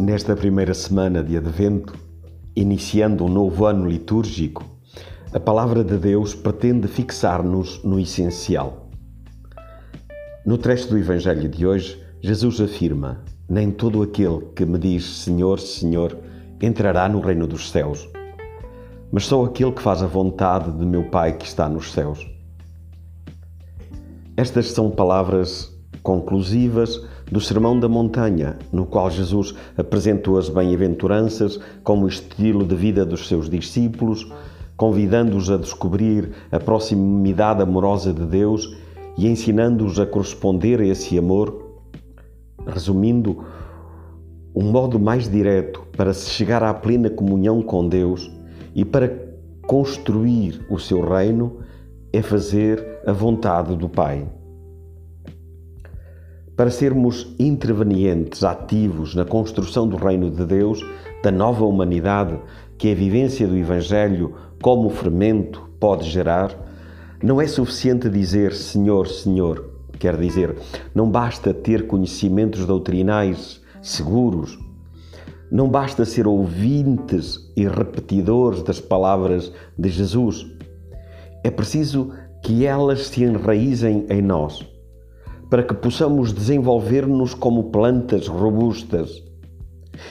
Nesta primeira semana de Advento, iniciando um novo ano litúrgico, a Palavra de Deus pretende fixar-nos no essencial. No trecho do Evangelho de hoje, Jesus afirma: Nem todo aquele que me diz Senhor, Senhor entrará no reino dos céus, mas só aquele que faz a vontade de meu Pai que está nos céus. Estas são palavras conclusivas do Sermão da Montanha, no qual Jesus apresentou as bem-aventuranças como estilo de vida dos seus discípulos, convidando-os a descobrir a proximidade amorosa de Deus e ensinando-os a corresponder a esse amor. Resumindo, um modo mais direto para se chegar à plena comunhão com Deus e para construir o seu reino é fazer a vontade do Pai. Para sermos intervenientes, ativos na construção do reino de Deus, da nova humanidade que a vivência do Evangelho como fermento pode gerar, não é suficiente dizer Senhor, Senhor. Quer dizer, não basta ter conhecimentos doutrinais seguros, não basta ser ouvintes e repetidores das palavras de Jesus. É preciso que elas se enraizem em nós para que possamos desenvolver-nos como plantas robustas.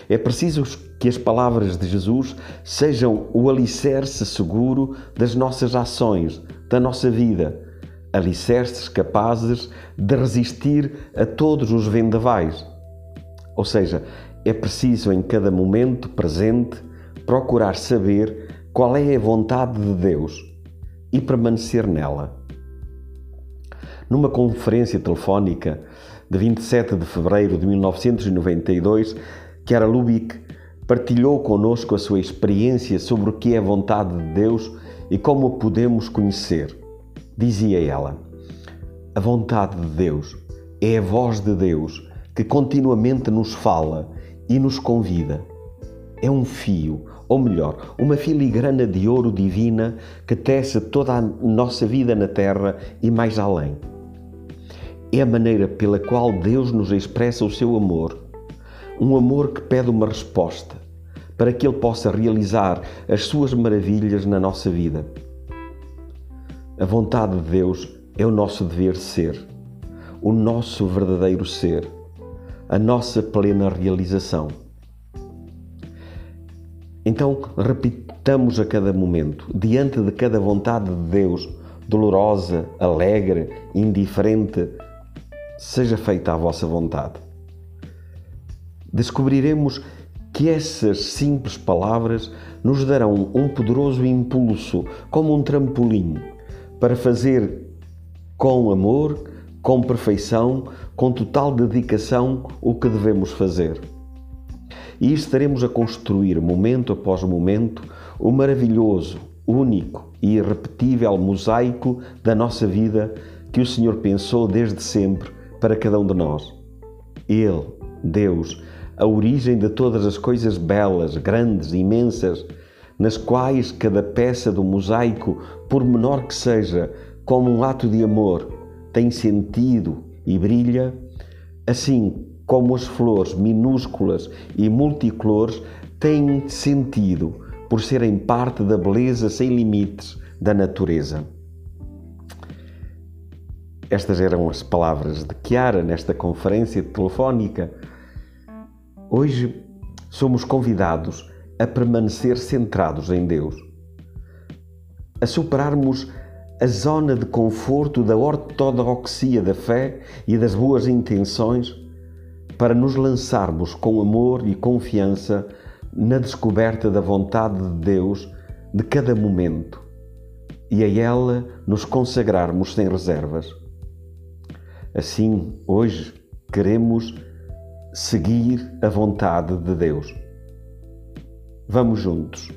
É preciso que as palavras de Jesus sejam o alicerce seguro das nossas ações, da nossa vida, alicerces capazes de resistir a todos os vendavais. Ou seja, é preciso em cada momento presente procurar saber qual é a vontade de Deus e permanecer nela. Numa conferência telefónica de 27 de fevereiro de 1992, Chiara Lubick partilhou conosco a sua experiência sobre o que é a vontade de Deus e como a podemos conhecer. Dizia ela: A vontade de Deus é a voz de Deus que continuamente nos fala e nos convida. É um fio, ou melhor, uma filigrana de ouro divina que tece toda a nossa vida na terra e mais além é a maneira pela qual Deus nos expressa o seu amor. Um amor que pede uma resposta para que Ele possa realizar as suas maravilhas na nossa vida. A vontade de Deus é o nosso dever ser, o nosso verdadeiro ser, a nossa plena realização. Então, repitamos a cada momento, diante de cada vontade de Deus, dolorosa, alegre, indiferente, seja feita a vossa vontade. Descobriremos que essas simples palavras nos darão um poderoso impulso, como um trampolim, para fazer com amor, com perfeição, com total dedicação o que devemos fazer. E estaremos a construir, momento após momento, o maravilhoso, único e irrepetível mosaico da nossa vida que o Senhor pensou desde sempre para cada um de nós. Ele, Deus, a origem de todas as coisas belas, grandes, imensas, nas quais cada peça do mosaico, por menor que seja, como um ato de amor, tem sentido e brilha, assim como as flores minúsculas e multicolores têm sentido por serem parte da beleza sem limites da natureza. Estas eram as palavras de Chiara nesta conferência telefónica. Hoje somos convidados a permanecer centrados em Deus, a superarmos a zona de conforto da ortodoxia da fé e das boas intenções para nos lançarmos com amor e confiança na descoberta da vontade de Deus de cada momento e a ela nos consagrarmos sem reservas. Assim, hoje, queremos seguir a vontade de Deus. Vamos juntos